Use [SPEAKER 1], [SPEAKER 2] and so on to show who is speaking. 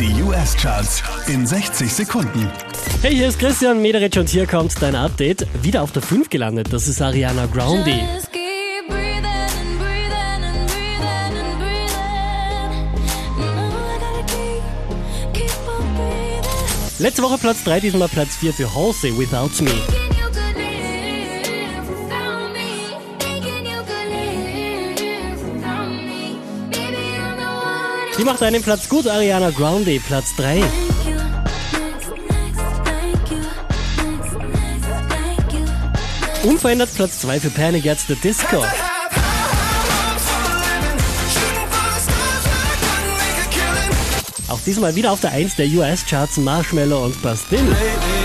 [SPEAKER 1] Die US-Charts in 60 Sekunden.
[SPEAKER 2] Hey, hier ist Christian Mederich und hier kommt dein Update. Wieder auf der 5 gelandet, das ist Ariana Grande.
[SPEAKER 3] Breathing.
[SPEAKER 2] Letzte Woche Platz 3, diesmal Platz 4 für Halsey, Without Me. Die macht einen Platz gut, Ariana Grande, Platz 3.
[SPEAKER 3] Thank you. Next, next, thank you. Next, next, thank you.
[SPEAKER 2] Unverändert Platz 2 für Panic at the Disco. Auch diesmal wieder auf der 1 der US-Charts Marshmallow und Bastille.
[SPEAKER 4] Lately,